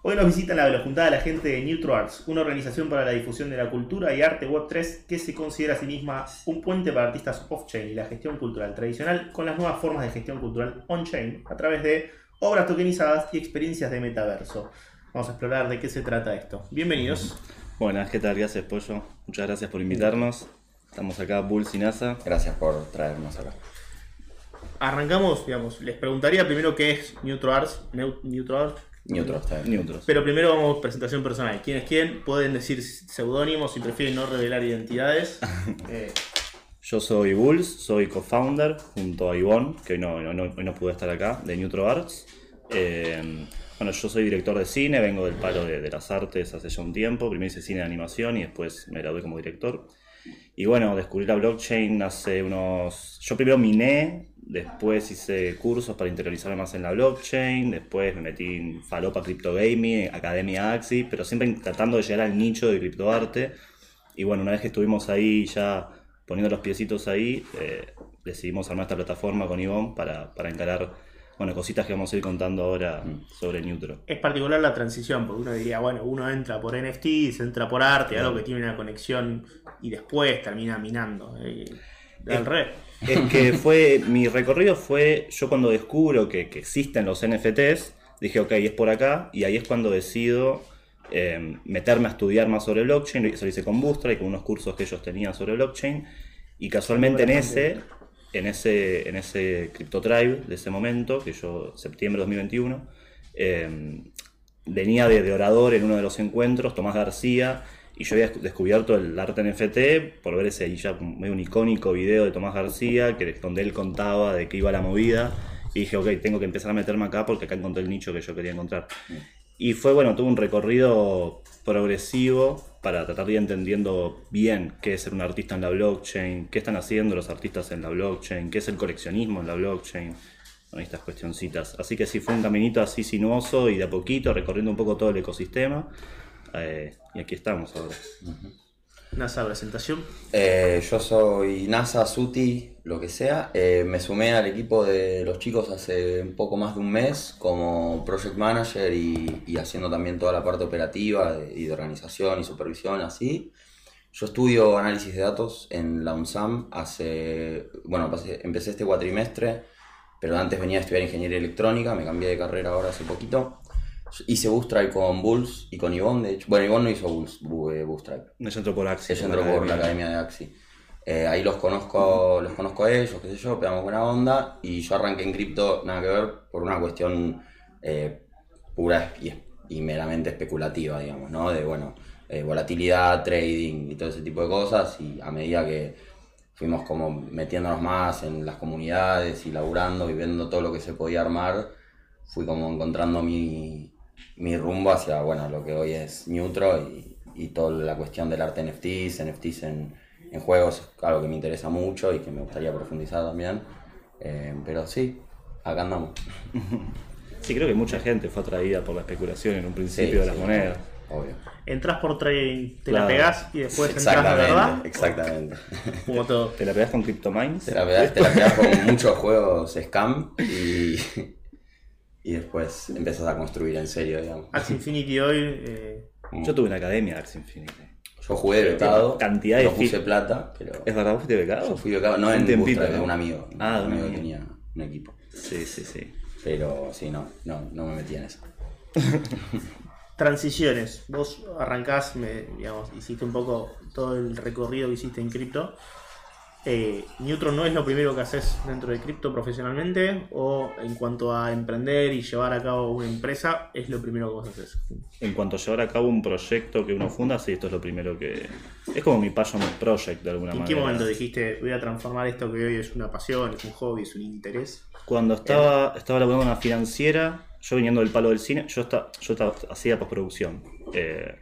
Hoy nos visita la juntada la gente de Neutro Arts, una organización para la difusión de la cultura y arte Web3 que se considera a sí misma un puente para artistas off-chain y la gestión cultural tradicional con las nuevas formas de gestión cultural on-chain a través de obras tokenizadas y experiencias de metaverso. Vamos a explorar de qué se trata esto. Bienvenidos. Buenas, ¿qué tal? Gracias, Pollo. Muchas gracias por invitarnos. Estamos acá, Bulls y NASA. Gracias por traernos acá. Arrancamos, digamos, les preguntaría primero qué es Neutro Arts. Neutros, Neutros. Pero primero vamos a presentación personal. ¿Quién es quién? Pueden decir seudónimos si prefieren no revelar identidades. Eh, Yo soy Bulls, soy co-founder junto a Ivonne, que hoy no, no, no pude estar acá, de Neutro Arts. Eh, bueno, yo soy director de cine, vengo del palo de, de, las artes hace ya un tiempo. Primero hice cine de animación y después me gradué como director. Y bueno, descubrí la blockchain hace unos... Yo primero miné, después hice cursos para interiorizarme más en la blockchain, después me metí en Falopa Crypto Gaming, Academia Axi, pero siempre tratando de llegar al nicho de criptoarte. Y bueno, una vez que estuvimos ahí ya poniendo los piecitos ahí, eh, decidimos armar esta plataforma con Ivonne para, para encarar bueno, cositas que vamos a ir contando ahora mm. sobre Neutro. Es particular la transición, porque uno diría, bueno, uno entra por NFT, se entra por arte, algo que tiene una conexión y después termina minando. Eh, al revés. Es que fue, mi recorrido fue, yo cuando descubro que, existen los NFTs, dije, ok, es por acá, y ahí es cuando decido em, meterme a estudiar más sobre blockchain, eso lo hice con Bootstrap y con unos cursos que ellos tenían sobre blockchain, y casualmente en ese en ese, en ese CryptoTribe de ese momento, que yo, septiembre de 2021, em, venía de, orador en uno de los encuentros, Tomás García, y yo había descubierto el arte NFT por ver ese ya medio un icónico video de Tomás García, que, donde él contaba de qué iba la movida, y dije, ok, tengo que empezar a meterme acá porque acá encontré el nicho que yo quería encontrar. Y fue, bueno, tuve un recorrido progresivo para tratar de ir entendiendo bien qué es ser un artista en la blockchain, qué están haciendo los artistas en la blockchain, qué es el coleccionismo en la blockchain, con estas cuestioncitas. Así que sí fue un caminito así sinuoso y de a poquito recorriendo un poco todo el ecosistema. Eh, y aquí estamos ahora. NASA, presentación. Eh, yo soy NASA, Suti, lo que sea. Eh, me sumé al equipo de los chicos hace un poco más de un mes como project manager y, haciendo también toda la parte operativa y de organización y supervisión, así. Yo estudio análisis de datos en la UNSAM hace, bueno, empecé este cuatrimestre, pero antes venía a estudiar ingeniería electrónica, me cambié de carrera ahora hace poquito. Hice Bootstrap con Bulls y con Ivonne, de hecho. Bueno, Ivonne no hizo Bulls, eh, Bootstrap. Ella entró por Axi. Ella entró por la academia de Axi. Eh, ahí los conozco, los conozco a ellos, qué sé yo, pegamos buena onda. Y yo arranqué en cripto, nada que ver, por una cuestión eh, pura y, meramente especulativa, digamos, ¿no? De, bueno, volatilidad, trading y todo ese tipo de cosas. Y a medida que fuimos como metiéndonos más en las comunidades y laburando y viendo todo lo que se podía armar, fui como encontrando mi, mi rumbo hacia bueno, lo que hoy es Neutro y, y toda la cuestión del arte NFTs, NFTs en, en juegos, algo que me interesa mucho y que me gustaría profundizar también. Eh, pero sí, acá andamos. Sí, creo que mucha gente fue atraída por la especulación en un principio de las monedas. Obvio. Entras por trading, te la pegás y después entras de verdad. Exactamente. Como todo. ¿Te la pegás con CryptoMines? Te la pegás, te la pegás con muchos juegos scam y, y después empezás a construir en serio, digamos. Axie Infinity hoy. Eh... Yo tuve una academia de Axie Infinity. Yo jugué de becado. Cantidad de no puse plata, pero. ¿Es verdad? ¿Fuiste becado? Yo fui becado, no en Bootstrap, de un amigo. Ah, un amigo que tenía un equipo. Sí, sí, sí. Pero sí, no, no, no me metí en eso. Transiciones. Vos arrancás, me, digamos, hiciste un poco todo el recorrido que hiciste en cripto eh, Neutron no es lo primero que haces dentro de cripto profesionalmente o en cuanto a emprender y llevar a cabo una empresa es lo primero que vos haces. En cuanto a llevar a cabo un proyecto que uno funda, sí, esto es lo primero que... Es como mi passion project de alguna manera. ¿En qué momento dijiste voy a transformar esto que hoy es una pasión, es un hobby, es un interés? Cuando estaba, estaba laburando en una financiera, yo viniendo del palo del cine, yo, estaba, yo estaba, hacía postproducción. Eh,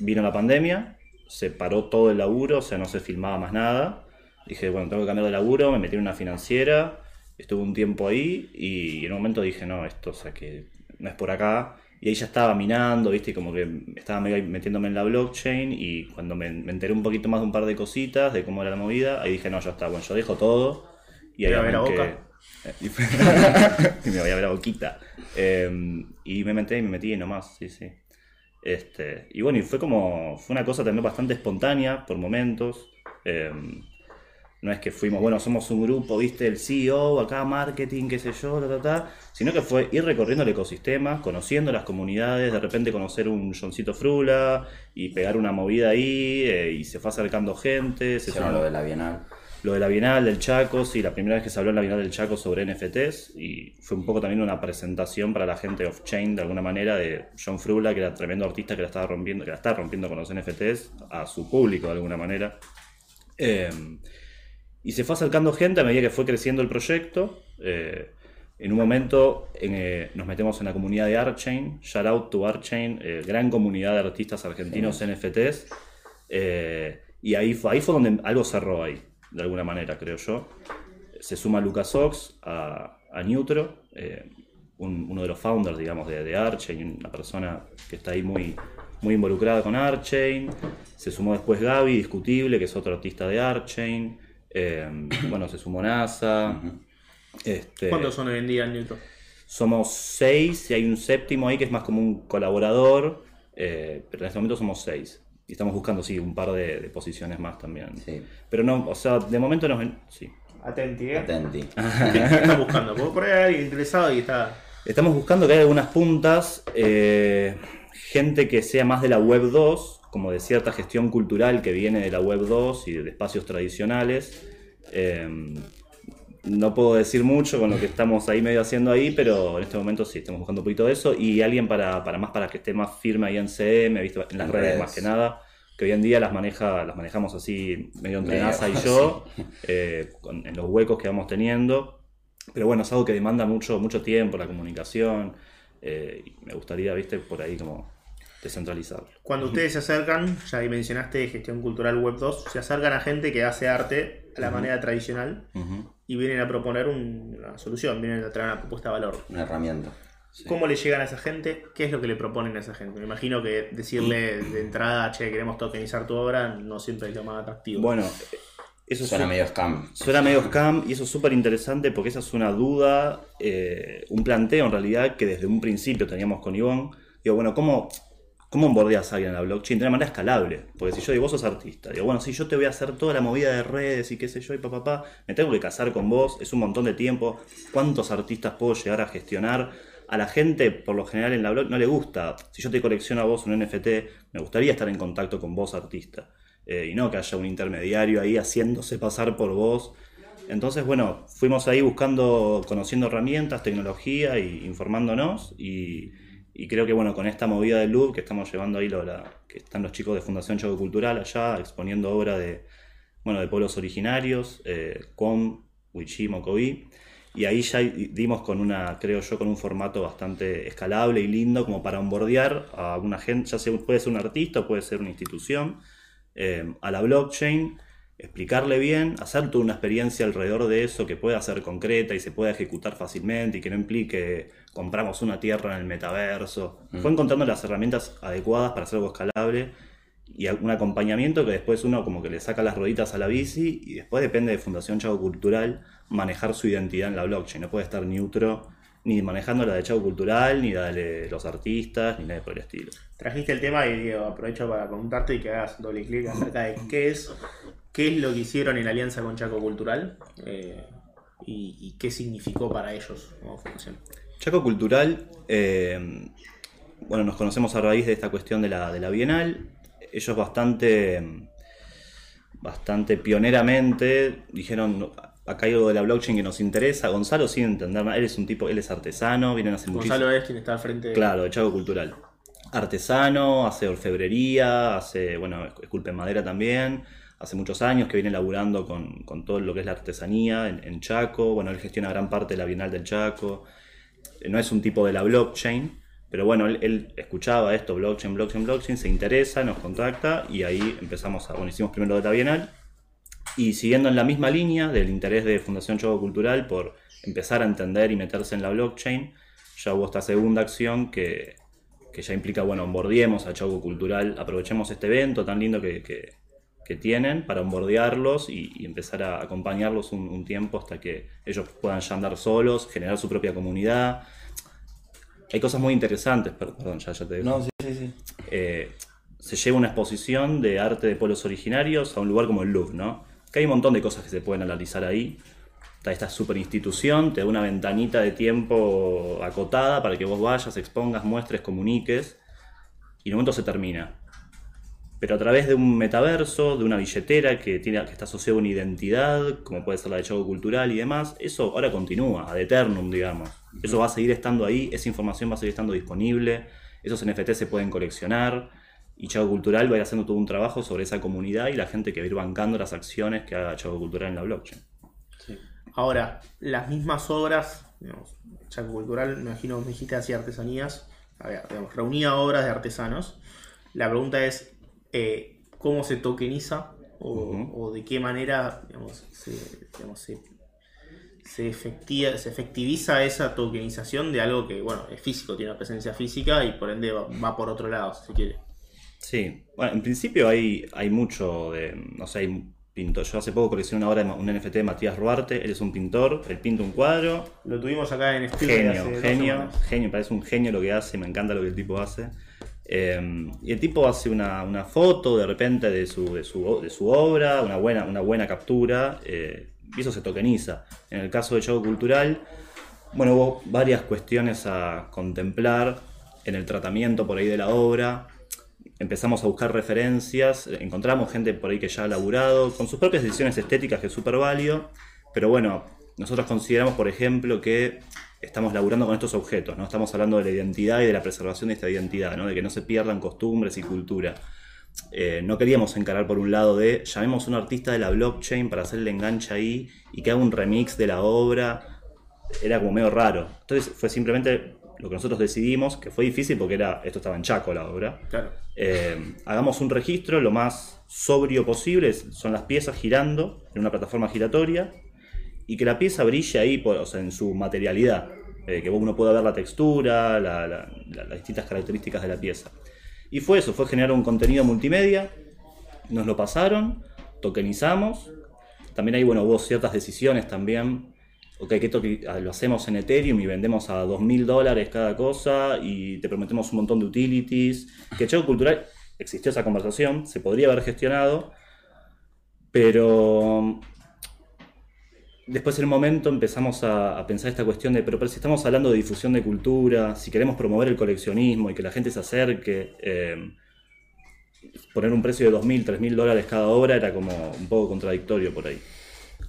vino la pandemia, se paró todo el laburo, o sea, no se filmaba más nada Dije, bueno, tengo que cambiar de laburo, me metí en una financiera, estuve un tiempo ahí y en un momento dije, no, esto, o sea, que no es por acá. Y ahí ya estaba minando, ¿viste? Como que estaba metiéndome en la blockchain y cuando me, enteré un poquito más de un par de cositas, de cómo era la movida, ahí dije, no, ya está, bueno, yo dejo todo. Y ahí a Boca? Y, me voy a ver la boquita. Eh, y me metí y me metí nomás, sí, sí. Este, y bueno, y fue como, fue una cosa también bastante espontánea por momentos. Eh, no es que fuimos, bueno, somos un grupo, viste, el CEO, acá marketing, qué sé yo, ta, ta, ta, sino que fue ir recorriendo el ecosistema, conociendo las comunidades, de repente conocer un Johncito Frula y pegar una movida ahí, eh, y se fue acercando gente, se Hicieron sumó- lo de la Bienal. lo de la Bienal del Chaco, sí, la primera vez que se habló en la Bienal del Chaco sobre NFTs y fue un poco también una presentación para la gente off-chain de alguna manera de John Frula, que era tremendo artista que la estaba rompiendo, que la está rompiendo con los NFTs a su público de alguna manera. Eh, y se fue acercando gente a medida que fue creciendo el proyecto. Eh, en un momento en, eh, nos metemos en la comunidad de Archain, shout out to Archain, eh, gran comunidad de artistas argentinos NFTs. Eh, y ahí fue, ahí fue donde algo cerró ahí, de alguna manera, creo yo. Se suma Lucas Ox a, a Neutro, un- uno de los founders, digamos, de, de Archain, una persona que está ahí muy, muy involucrada con Archain. Se sumó después Gaby, Discutible, que es otro artista de Archain. Eh, bueno, se sumó NASA. este, ¿Cuántos son hoy en día en Neutro? somos seis y hay un séptimo ahí que es más como un colaborador, eh, pero en este momento somos seis. Y estamos buscando, sí, un par de, de posiciones más también. Sí. Pero no, o sea, de momento nos... Sí. Atenti, ¿eh? Atenti. ¿Qué estás buscando? Porque por ahí hay alguien interesado y está. Estamos buscando que haya algunas puntas, eh, gente que sea más de la Web 2, como de cierta gestión cultural que viene de la Web 2 y de espacios tradicionales. Eh, no puedo decir mucho con lo que estamos ahí medio haciendo ahí, pero en este momento sí, estamos buscando un poquito de eso. Y alguien para, para más para que esté más firme ahí en CM, ¿viste? en las redes, redes. más que nada. Que hoy en día las maneja, las manejamos así medio entre Medio, NASA y yo, eh, con- en los huecos que vamos teniendo. Pero bueno, es algo que demanda mucho, mucho tiempo, la comunicación. eh, me gustaría, viste, por ahí como descentralizarlo. Cuando ustedes se acercan, ya ahí mencionaste gestión cultural web 2, se acercan a gente que hace arte a la manera tradicional y vienen a proponer un- una solución, vienen a traer una propuesta de valor. Una herramienta. Sí. ¿Cómo le llegan a esa gente? ¿Qué es lo que le proponen a esa gente? Me imagino que decirle de entrada, che, queremos tokenizar tu obra, no siempre es lo más atractivo. Bueno, eso Suena su- medio scam. Suena medio scam y eso es súper interesante porque esa es una duda, eh, un planteo en realidad que desde un principio teníamos con Ivonne. Digo, bueno, ¿cómo, cómo onboardeas a alguien en la blockchain de una manera escalable? Porque si yo digo, vos sos artista, digo, bueno, si yo te voy a hacer toda la movida de redes y qué sé yo y papá, me tengo que casar con vos, es un montón de tiempo, ¿cuántos artistas puedo llegar a gestionar? A la gente, por lo general, en la blog no le gusta. Si yo te colecciono a vos un NFT, me gustaría estar en contacto con vos, artista. Eh, y no que haya un intermediario ahí haciéndose pasar por vos. Entonces, bueno, fuimos ahí buscando, conociendo herramientas, tecnología y informándonos. Y, y creo que, bueno, con esta movida del Loop que estamos llevando ahí, lo- que están los chicos de Fundación Chaco Cultural allá exponiendo obra de, bueno, de pueblos originarios, eh, Quom, Wichí, Mocoví. Y ahí ya dimos con una, creo yo, con un formato bastante escalable y lindo como para onboardear a una gente, ya sea, puede ser un artista puede ser una institución, eh, a la blockchain, explicarle bien, hacer toda una experiencia alrededor de eso que pueda ser concreta y se pueda ejecutar fácilmente y que no implique compramos una tierra en el metaverso. Fue encontrando las herramientas adecuadas para hacer algo escalable y un acompañamiento que después uno como que le saca las rueditas a la bici y después depende de Fundación Chago Cultural manejar su identidad en la blockchain. No puede estar neutro ni manejando la de Chago Cultural, ni la de los artistas, ni nada por el estilo. Trajiste el tema y digo, aprovecho para preguntarte y que hagas doble clic acerca de qué es, qué es lo que hicieron en alianza con Chaco Cultural eh, y, y qué significó para ellos como fundación. Chaco Cultural, eh, bueno, nos conocemos a raíz de esta cuestión de la, de la Bienal. Ellos bastante, bastante pioneramente dijeron, acá hay algo de la blockchain que nos interesa. Gonzalo sin entender nada, él es un tipo, él es artesano, vienen a hacer muchísimo. Gonzalo es quien está al frente de... Claro, de Chaco Cultural. Artesano, hace orfebrería, hace, bueno, esculpe en madera también. Hace muchos años que viene laburando con, con todo lo que es la artesanía en, en Chaco. Bueno, él gestiona gran parte de la Bienal del Chaco. Eh, No es un tipo de la blockchain, pero bueno, él, escuchaba esto, blockchain, blockchain, blockchain, se interesa, nos contacta y ahí empezamos a, bueno, hicimos primero de la Bienal. Y siguiendo en la misma línea del interés de Fundación Chaco Cultural por empezar a entender y meterse en la blockchain, ya hubo esta segunda acción que, que ya implica, bueno, onboardiemos a Chaco Cultural, aprovechemos este evento tan lindo que- que tienen para onboardearlos y, y empezar a acompañarlos un, un tiempo hasta que ellos puedan ya andar solos, generar su propia comunidad. Hay cosas muy interesantes, per- perdón, ya, ya te dejo. No, sí, sí, sí. Eh, se lleva una exposición de arte de pueblos originarios a un lugar como el Louvre, ¿no? Que hay un montón de cosas que se pueden analizar ahí. Está esta super institución, te da una ventanita de tiempo acotada para que vos vayas, expongas, muestres, comuniques, y en un momento se termina. Pero a través de un metaverso, de una billetera que, tiene, que está asociada a una identidad, como puede ser la de Chago Cultural y demás, eso ahora continúa, ad eternum, digamos. Eso va a seguir estando ahí, esa información va a seguir estando disponible, esos NFT se pueden coleccionar, y Chago Cultural va a ir haciendo todo un trabajo sobre esa comunidad y la gente que va a ir bancando las acciones que haga Chago Cultural en la blockchain. Ahora, las mismas obras, digamos, Chaco Cultural, me imagino, me dijiste así artesanías, a ver, digamos, reunía obras de artesanos. La pregunta es, eh, ¿cómo se tokeniza o, de qué manera digamos, se, digamos, se, se, efectiva- se efectiviza esa tokenización de algo que, bueno, es físico, tiene una presencia física y por ende va, va por otro lado, si se quiere. Sí, bueno, en principio hay, hay mucho de, no sé, hay pintor. Yo hace poco coleccioné una obra, de un NFT de Matías Ruarte, él es un pintor, él pinta un cuadro, Lo tuvimos acá en Spielberg hace genio, dos genio, genio, parece un genio lo que hace, me encanta lo que el tipo hace. Eh, y el tipo hace una, foto de repente de su, obra, una buena, captura, eh, y eso se tokeniza. En el caso de Chago Cultural, bueno, hubo varias cuestiones a contemplar en el tratamiento por ahí de la obra. Empezamos a buscar referencias, encontramos gente por ahí que ya ha laburado, con sus propias decisiones estéticas, que es súper válido, pero bueno, nosotros consideramos, por ejemplo, que estamos laburando con estos objetos, ¿no? Estamos hablando de la identidad y de la preservación de esta identidad, ¿no? De que no se pierdan costumbres y cultura. Eh, no queríamos encarar por un lado de llamemos a un artista de la blockchain para hacer el enganche ahí y que haga un remix de la obra. Era como medio raro. Entonces fue simplemente lo que nosotros decidimos, que fue difícil porque era esto estaba en Chaco la obra. Claro. Eh, hagamos un registro lo más sobrio posible, son las piezas girando en una plataforma giratoria y que la pieza brille ahí por- o sea, en su materialidad, eh, que uno pueda ver la textura, la- la- la- las distintas características de la pieza. Y fue eso, fue generar un contenido multimedia, nos lo pasaron, tokenizamos, también ahí bueno, hubo ciertas decisiones también, ok, que ah, lo hacemos en Ethereum y vendemos a 2.000 dólares cada cosa y te prometemos un montón de utilities, que Chaco Cultural existió esa conversación, se podría haber gestionado, pero después en el momento empezamos a, pensar esta cuestión de, pero, pero si estamos hablando de difusión de cultura, si queremos promover el coleccionismo y que la gente se acerque, eh, poner un precio de 2.000, 3.000 dólares cada obra era como un poco contradictorio por ahí.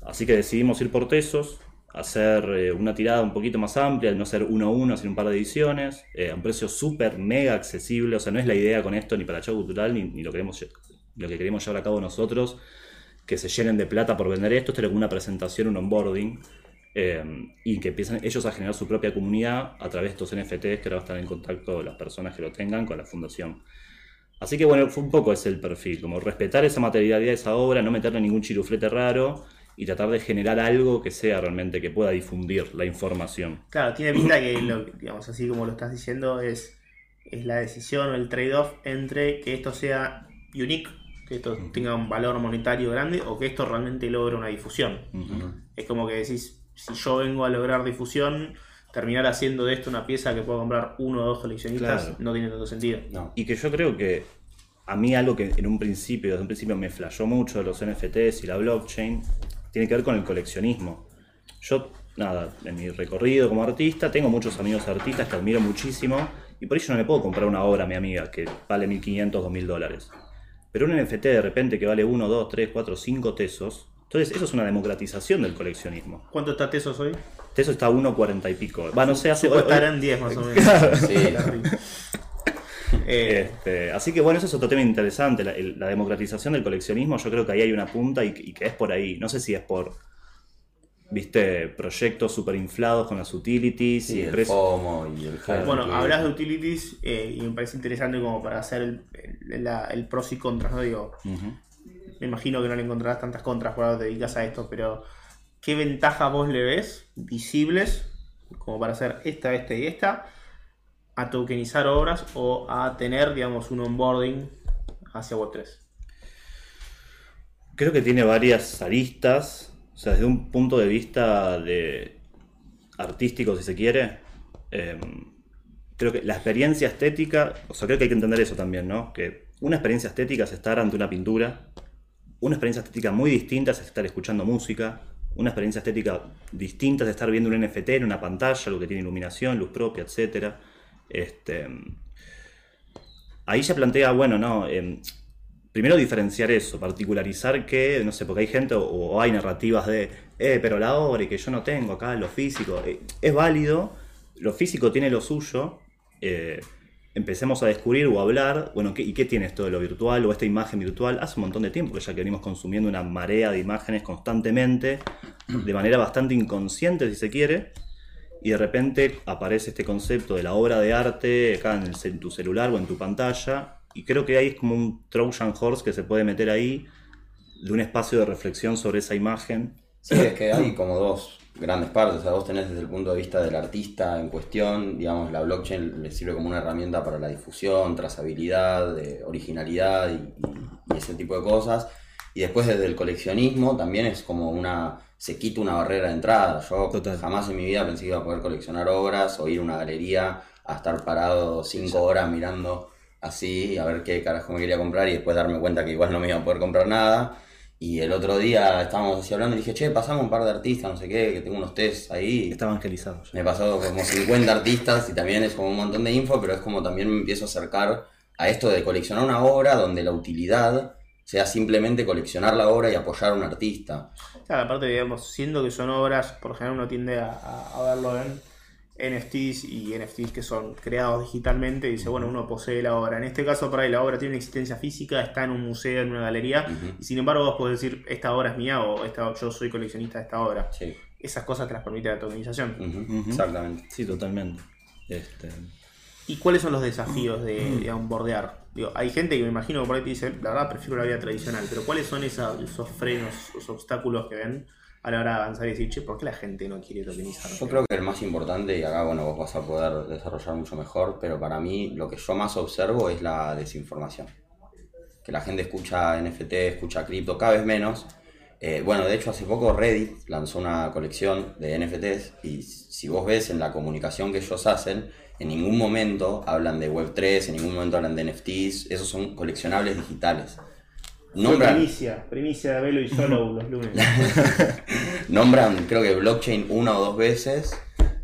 Así que decidimos ir por tesos, hacer eh, una tirada un poquito más amplia, no ser uno a uno, sino un par de ediciones, eh, a un precio súper mega accesible, o sea, no es la idea con esto ni para Chau Cultural, ni, ni lo, queremos, lo que queremos llevar a cabo nosotros, que se llenen de plata por vender esto, esto era como una presentación, un onboarding, eh, y que empiezan ellos a generar su propia comunidad a través de estos NFTs que ahora estar en contacto las personas que lo tengan con la fundación. Así que bueno, fue un poco ese el perfil, como respetar esa materialidad de esa obra, no meterle ningún chiruflete raro y tratar de generar algo que sea realmente, que pueda difundir la información. Claro, tiene pinta que, lo, digamos, así como lo estás diciendo, es, es la decisión o el trade-off entre que esto sea unique, que esto tenga un valor monetario grande, o que esto realmente logre una difusión. Es como que decís, si yo vengo a lograr difusión, terminar haciendo de esto una pieza que pueda comprar uno o dos coleccionistas Claro. no tiene tanto sentido. No. Y que yo creo que a mí algo que en un principio, desde un principio me flashó mucho de los NFTs y la blockchain, tiene que ver con el coleccionismo. Yo, nada, en mi recorrido como artista, tengo muchos amigos artistas que admiro muchísimo, y por ello no le puedo comprar una obra a mi amiga que vale 1.500, 2.000 dólares. Pero un NFT de repente que vale 1, 2, 3, 4, 5 tesos, entonces eso es una democratización del coleccionismo. ¿Cuánto está Tesos hoy? Teso está a 1.40 y pico. Va, no sé, hace... Supo hoy- estar hoy- en 10 más o menos. Sí. Eh, Este, así que bueno, eso es otro tema interesante, la, el- la democratización del coleccionismo, yo creo que ahí hay una punta y, y que es por ahí. No sé si es por, viste, proyectos super inflados con las utilities Sí, y el precios- FOMO y el hype. Bueno, hablas de utilities eh, y me parece interesante como para hacer el, el- la- el pros y contras, ¿no? Digo, me imagino que no le encontrarás tantas contras ahora te dedicas a esto, pero ¿qué ventaja vos le ves visibles como para hacer esta, esta y esta a tokenizar obras o a tener, digamos, un onboarding hacia Web3? Creo que tiene varias aristas, sea, desde un punto de vista de artístico, si se quiere, eh, creo que la experiencia estética, o sea, creo que hay que entender eso también, ¿no? Que una experiencia estética es estar ante una pintura, una experiencia estética muy distinta es estar escuchando música, una experiencia estética distinta es estar viendo un NFT en una pantalla, algo que tiene iluminación, luz propia, etc. Este, ahí se plantea, bueno, no, em, primero diferenciar eso, particularizar que, no sé, porque hay gente o, hay narrativas de, eh, pero la obra y que yo no tengo acá, lo físico, eh, es válido, lo físico tiene lo suyo, eh, empecemos a descubrir o a hablar, bueno, ¿qué, ¿y qué tiene esto de lo virtual o esta imagen virtual? Hace un montón de tiempo ya que venimos consumiendo una marea de imágenes constantemente, de manera bastante inconsciente si se quiere, y de repente aparece este concepto de la obra de arte acá en tu celular o en tu pantalla, y creo que ahí es como un Trojan Horse que se puede meter ahí, de un espacio de reflexión sobre esa imagen. Sí, es que hay como dos grandes partes. O sea, vos tenés desde el punto de vista del artista en cuestión, digamos, la blockchain le sirve como una herramienta para la difusión, trazabilidad, de originalidad y, y- y ese tipo de cosas. Y después desde el coleccionismo también es como una... se quita una barrera de entrada. Yo Total. jamás en mi vida pensé que iba a poder coleccionar obras o ir a una galería a estar parado cinco horas mirando así a ver qué carajo me quería comprar y después darme cuenta que igual no me iba a poder comprar nada. Y el otro día estábamos así hablando y dije, che, pasamos un par de artistas, no sé qué, que tengo unos test ahí. Está evangelizado. ya. Me pasó como 50 artistas y también es como un montón de info, pero es como también me empiezo a acercar a esto de coleccionar una obra donde la utilidad sea simplemente coleccionar la obra y apoyar a un artista. Claro, aparte, digamos, siendo que son obras, por lo general uno tiende a, a- a verlo en NFTs y NFTs que son creados digitalmente y dice, bueno, uno posee la obra. En este caso, por ahí la obra tiene una existencia física, está en un museo, en una galería, y sin embargo vos podés decir, esta obra es mía o esta, yo soy coleccionista de esta obra. Sí. Esas cosas te las permite la tokenización. Exactamente. Sí, totalmente. Este, ¿Y cuáles son los desafíos de, de onboardear? Digo, hay gente que me imagino que por ahí te dice, la verdad prefiero la vida tradicional, pero ¿cuáles son esa- esos frenos, esos obstáculos que ven a la hora de avanzar y decir, che, ¿por qué la gente no quiere tokenizar? Yo creo que el más importante, y acá bueno, vos vas a poder desarrollar mucho mejor, pero para mí lo que yo más observo es la desinformación. Que la gente escucha NFT, escucha cripto cada vez menos. Eh, bueno, de hecho hace poco Reddit lanzó una colección de NFTs y si vos ves en la comunicación que ellos hacen, en ningún momento hablan de Web3, en ningún momento hablan de NFTs, esos son coleccionables digitales. Nombran, primicia, primicia de Velo y Solo los lunes. Nombran, creo que blockchain una o dos veces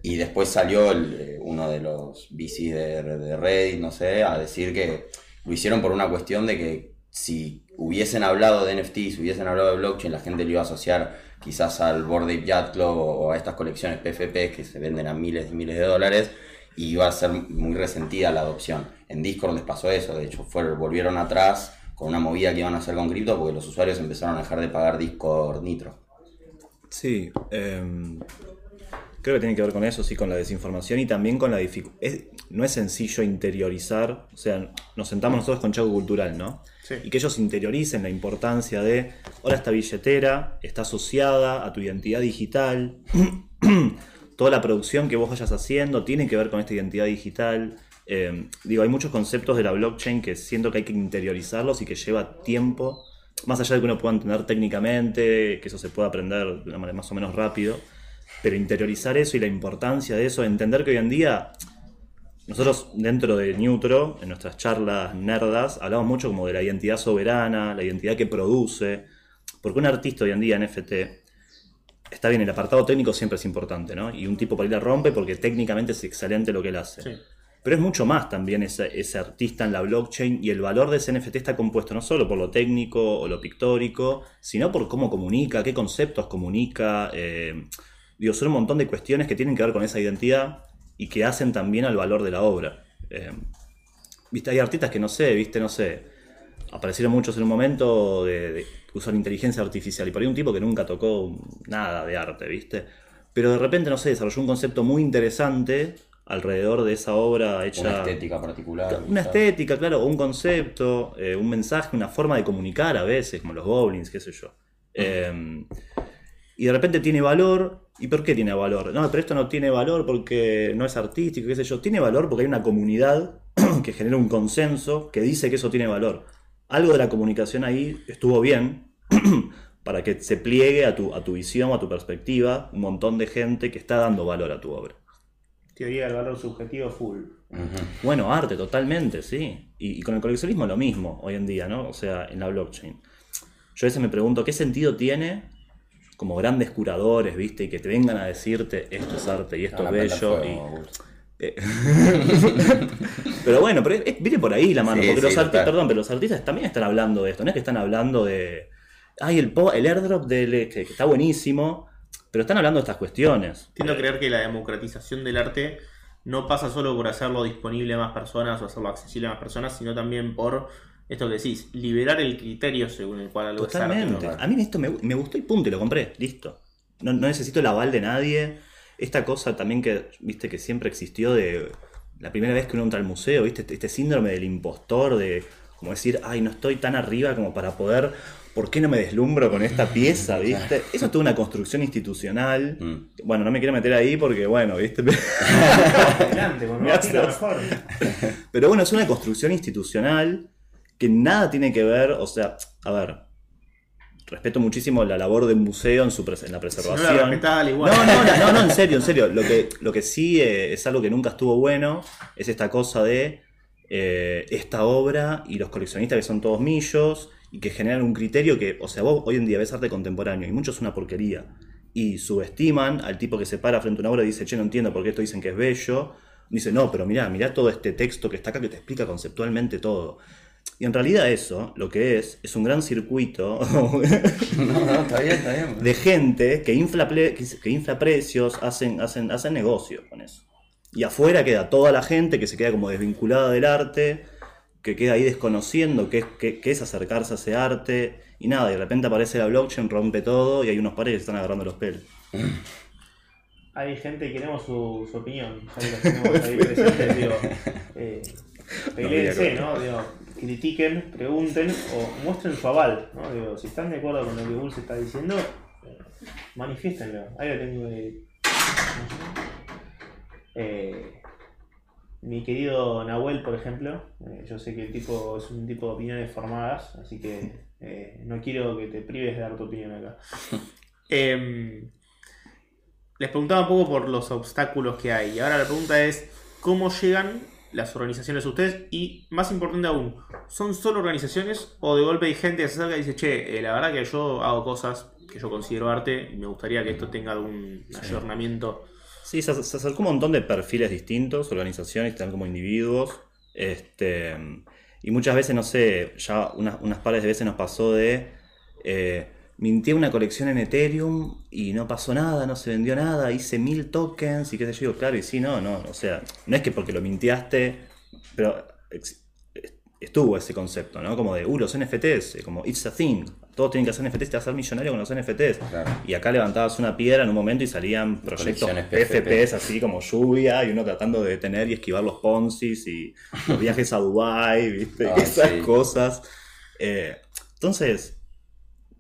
y después salió el, eh, uno de los VCs de, de Reddit, no sé, a decir que lo hicieron por una cuestión de que si hubiesen hablado de NFTs, si hubiesen hablado de blockchain, la gente lo iba a asociar quizás al Bored Ape Yacht Club o, a estas colecciones PFP que se venden a miles y miles de dólares y iba a ser muy resentida la adopción. En Discord les pasó eso, de hecho fue, volvieron atrás con una movida que iban a hacer con cripto porque los usuarios empezaron a dejar de pagar Discord Nitro. Sí, em, creo que tiene que ver con eso, sí, con la desinformación y también con la dificultad. No es sencillo interiorizar, o sea, nos sentamos nosotros con Chaco Cultural, ¿no? Sí. Y que ellos interioricen la importancia de, ahora esta billetera está asociada a tu identidad digital, toda la producción que vos vayas haciendo tiene que ver con esta identidad digital. Eh, digo, hay muchos conceptos de la blockchain que siento que hay que interiorizarlos y que lleva tiempo, más allá de que uno pueda entender técnicamente, que eso se pueda aprender de una manera más o menos rápido, pero interiorizar eso y la importancia de eso, entender que hoy en día nosotros dentro de Neutro, en nuestras charlas nerdas, hablamos mucho como de la identidad soberana, la identidad que produce, porque un artista hoy en día NFT, está bien, el apartado técnico siempre es importante, ¿no? Y un tipo para ir a rompe porque técnicamente es excelente lo que él hace. Sí. Pero es mucho más también ese, artista en la blockchain y el valor de ese NFT está compuesto no solo por lo técnico o lo pictórico, sino por cómo comunica, qué conceptos comunica. eh, digo, son un montón de cuestiones que tienen que ver con esa identidad y que hacen también al valor de la obra. Eh, viste, hay artistas que no sé, viste, no sé, aparecieron muchos en un momento de, de usar inteligencia artificial y por ahí un tipo que nunca tocó nada de arte, viste. Pero de repente, no sé, desarrolló un concepto muy interesante alrededor de esa obra hecha. Una estética particular. Una quizás. estética, claro, un concepto, eh, un mensaje, una forma de comunicar a veces, como los goblins, qué sé yo. Eh, y de repente tiene valor. ¿Y por qué tiene valor? No, pero esto no tiene valor porque no es artístico, qué sé yo. Tiene valor porque hay una comunidad que genera un consenso que dice que eso tiene valor. Algo de la comunicación ahí estuvo bien. para que se pliegue a tu, a tu visión, a tu perspectiva, un montón de gente que está dando valor a tu obra. Teoría del valor subjetivo full. Bueno, arte, totalmente, sí. Y, y con el coleccionismo lo mismo hoy en día, ¿no? O sea, en la blockchain. Yo a veces me pregunto, ¿qué sentido tiene como grandes curadores, viste, y que te vengan a decirte esto es arte y esto es bello? fuego, y- eh, pero bueno, pero es- viene por ahí la mano, Sí, porque sí, los artistas, perdón, pero los artistas también están hablando de esto, no es que están hablando de, ay, el, po- el airdrop del, que, que está buenísimo, pero están hablando de estas cuestiones. Tiendo a creer que la democratización del arte no pasa solo por hacerlo disponible a más personas o hacerlo accesible a más personas, sino también por esto que decís, liberar el criterio según el cual algo es arte. Totalmente. A mí esto me, me gustó y punto, y lo compré, listo. No, no necesito el aval de nadie. Esta cosa también que, viste, que siempre existió de la primera vez que uno entra al museo, viste, este, este síndrome del impostor, de como decir, ay, no estoy tan arriba como para poder, ¿por qué no me deslumbro con esta pieza, viste? Eso es toda una construcción institucional. Mm. Bueno, no me quiero meter ahí porque, bueno, viste. Adelante, Me mejor. Pero bueno, es una construcción institucional que nada tiene que ver, o sea, a ver, respeto muchísimo la labor del museo en, su pres- en la Si no preservación. la respetás, dale igual. No, no, no, no, no, en serio, en serio. Lo que, lo que sí eh, es algo que nunca estuvo bueno es esta cosa de eh, esta obra y los coleccionistas que son todos millos y que generan un criterio que, o sea, vos hoy en día ves arte contemporáneo y mucho es una porquería. Y subestiman al tipo que se para frente a una obra y dice, che, no entiendo por qué esto dicen que es bello. Dice, no, pero mirá, mirá todo este texto que está acá que te explica conceptualmente todo. Y en realidad eso, lo que es, es un gran circuito No, no, está bien, está bien. de gente que infla, que, que infla precios, hacen, hacen, hacen negocio con eso. Y afuera queda toda la gente que se queda como desvinculada del arte, que queda ahí desconociendo qué, es- qué- qué es acercarse a ese arte, y nada, y de repente aparece la blockchain, rompe todo, y hay unos pares que se están agarrando los pelos. Hay gente que queremos su, su opinión, ya que los tenemos ahí presentes, digo, eh. Digo, critiquen, pregunten o muestren su aval, ¿no? Digo, si están de acuerdo con lo que Bulls está diciendo, eh, manifiéstenlo. Ahí lo tengo de... Eh, mi querido Nahuel, por ejemplo, eh, yo sé que el tipo es un tipo de opiniones formadas, así que eh, no quiero que te prives de dar tu opinión acá. Em, les preguntaba un poco por los obstáculos que hay. Y ahora la pregunta es, ¿cómo llegan las organizaciones a ustedes? Y más importante aún, ¿son solo organizaciones o de golpe hay gente que se acerca y dice, che, eh, la verdad que yo hago cosas que yo considero arte y me gustaría que esto tenga algún ayornamiento? Sí, se, se acercó un montón de perfiles distintos, organizaciones, están como individuos. Este, y muchas veces, no sé, ya unas, unas pares de veces nos pasó de. Eh, minté una colección en Ethereum y no pasó nada, no se vendió nada, hice mil tokens y qué sé yo. Claro, y sí, no, no. O sea, no es que porque lo minteaste, pero estuvo ese concepto, ¿no? Como de, uh, los NFTs, como it's a thing. Todos tienen que hacer NFTs, te vas a ser millonario con los NFTs. Claro. Y acá levantabas una piedra en un momento y salían proyectos. PFPs así como lluvia y uno tratando de detener y esquivar los Ponzis y los viajes a Dubai, ¿viste? Ah, Esas sí. cosas. Eh, entonces,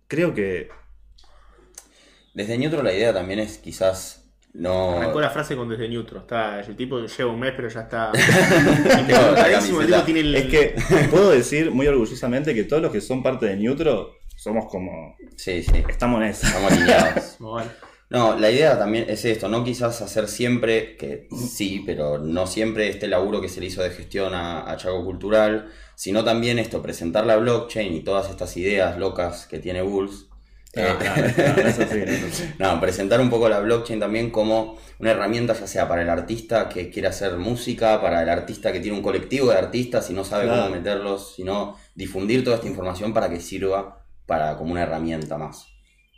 creo que Desde Neutro la idea también es quizás no. Arrancó la frase con desde neutro. Está, el tipo lleva un mes, pero ya está. El tipo tiene el- es que puedo decir muy orgullosamente que todos los que son parte de Neutro somos como Sí, sí. estamos en esa. Estamos alineados. Bueno, No, la idea también es esto, no quizás hacer siempre, que sí, pero no siempre este laburo que se le hizo de gestión a, a Chaco Cultural, sino también esto, presentar la blockchain y todas estas ideas locas que tiene Bulls. No, Eh, no, no, eso sí, eso sí. No, presentar un poco la blockchain también como una herramienta ya sea para el artista que quiere hacer música, para el artista que tiene un colectivo de artistas y no sabe Claro. cómo meterlos, sino difundir toda esta información para que sirva para como una herramienta más.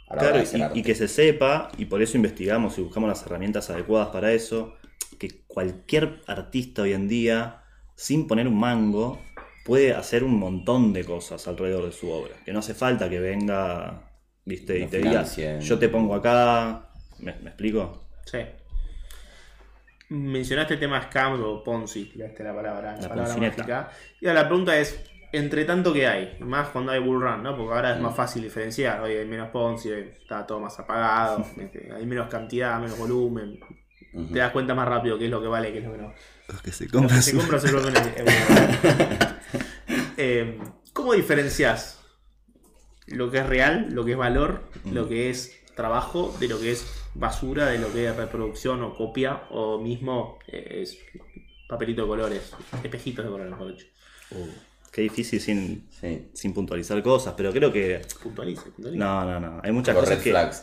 Claro, y, y que se sepa, y por eso investigamos y buscamos las herramientas adecuadas para eso, que cualquier artista hoy en día, sin poner un mango, puede hacer un montón de cosas alrededor de su obra. Que no hace falta que venga, viste, y te diga, yo te pongo acá, ¿me, me explico? sí. Mencionaste el tema scam o Ponzi, tiraste la palabra, la, La palabra mágica. Y ahora la pregunta es, entre tanto que hay, más cuando hay bull run, ¿no? Porque ahora es más fácil diferenciar, hoy hay menos Ponzi, hoy está todo más apagado, ¿viste? hay menos cantidad, menos volumen, Ujú. te das cuenta más rápido qué es lo que vale qué es lo que no. que se Lo que se compra se el- en el- Eh, ¿Cómo diferencias lo que es real, lo que es valor, Mm. lo que es trabajo, de lo que es basura, de lo que es reproducción o copia, o mismo eh, es papelito de colores, espejitos de colores, mejor dicho. Uh, qué difícil sin, Sí. sin puntualizar cosas, pero creo que. Puntualice, puntualice. No, no, no. Hay muchas cosas red que. flags.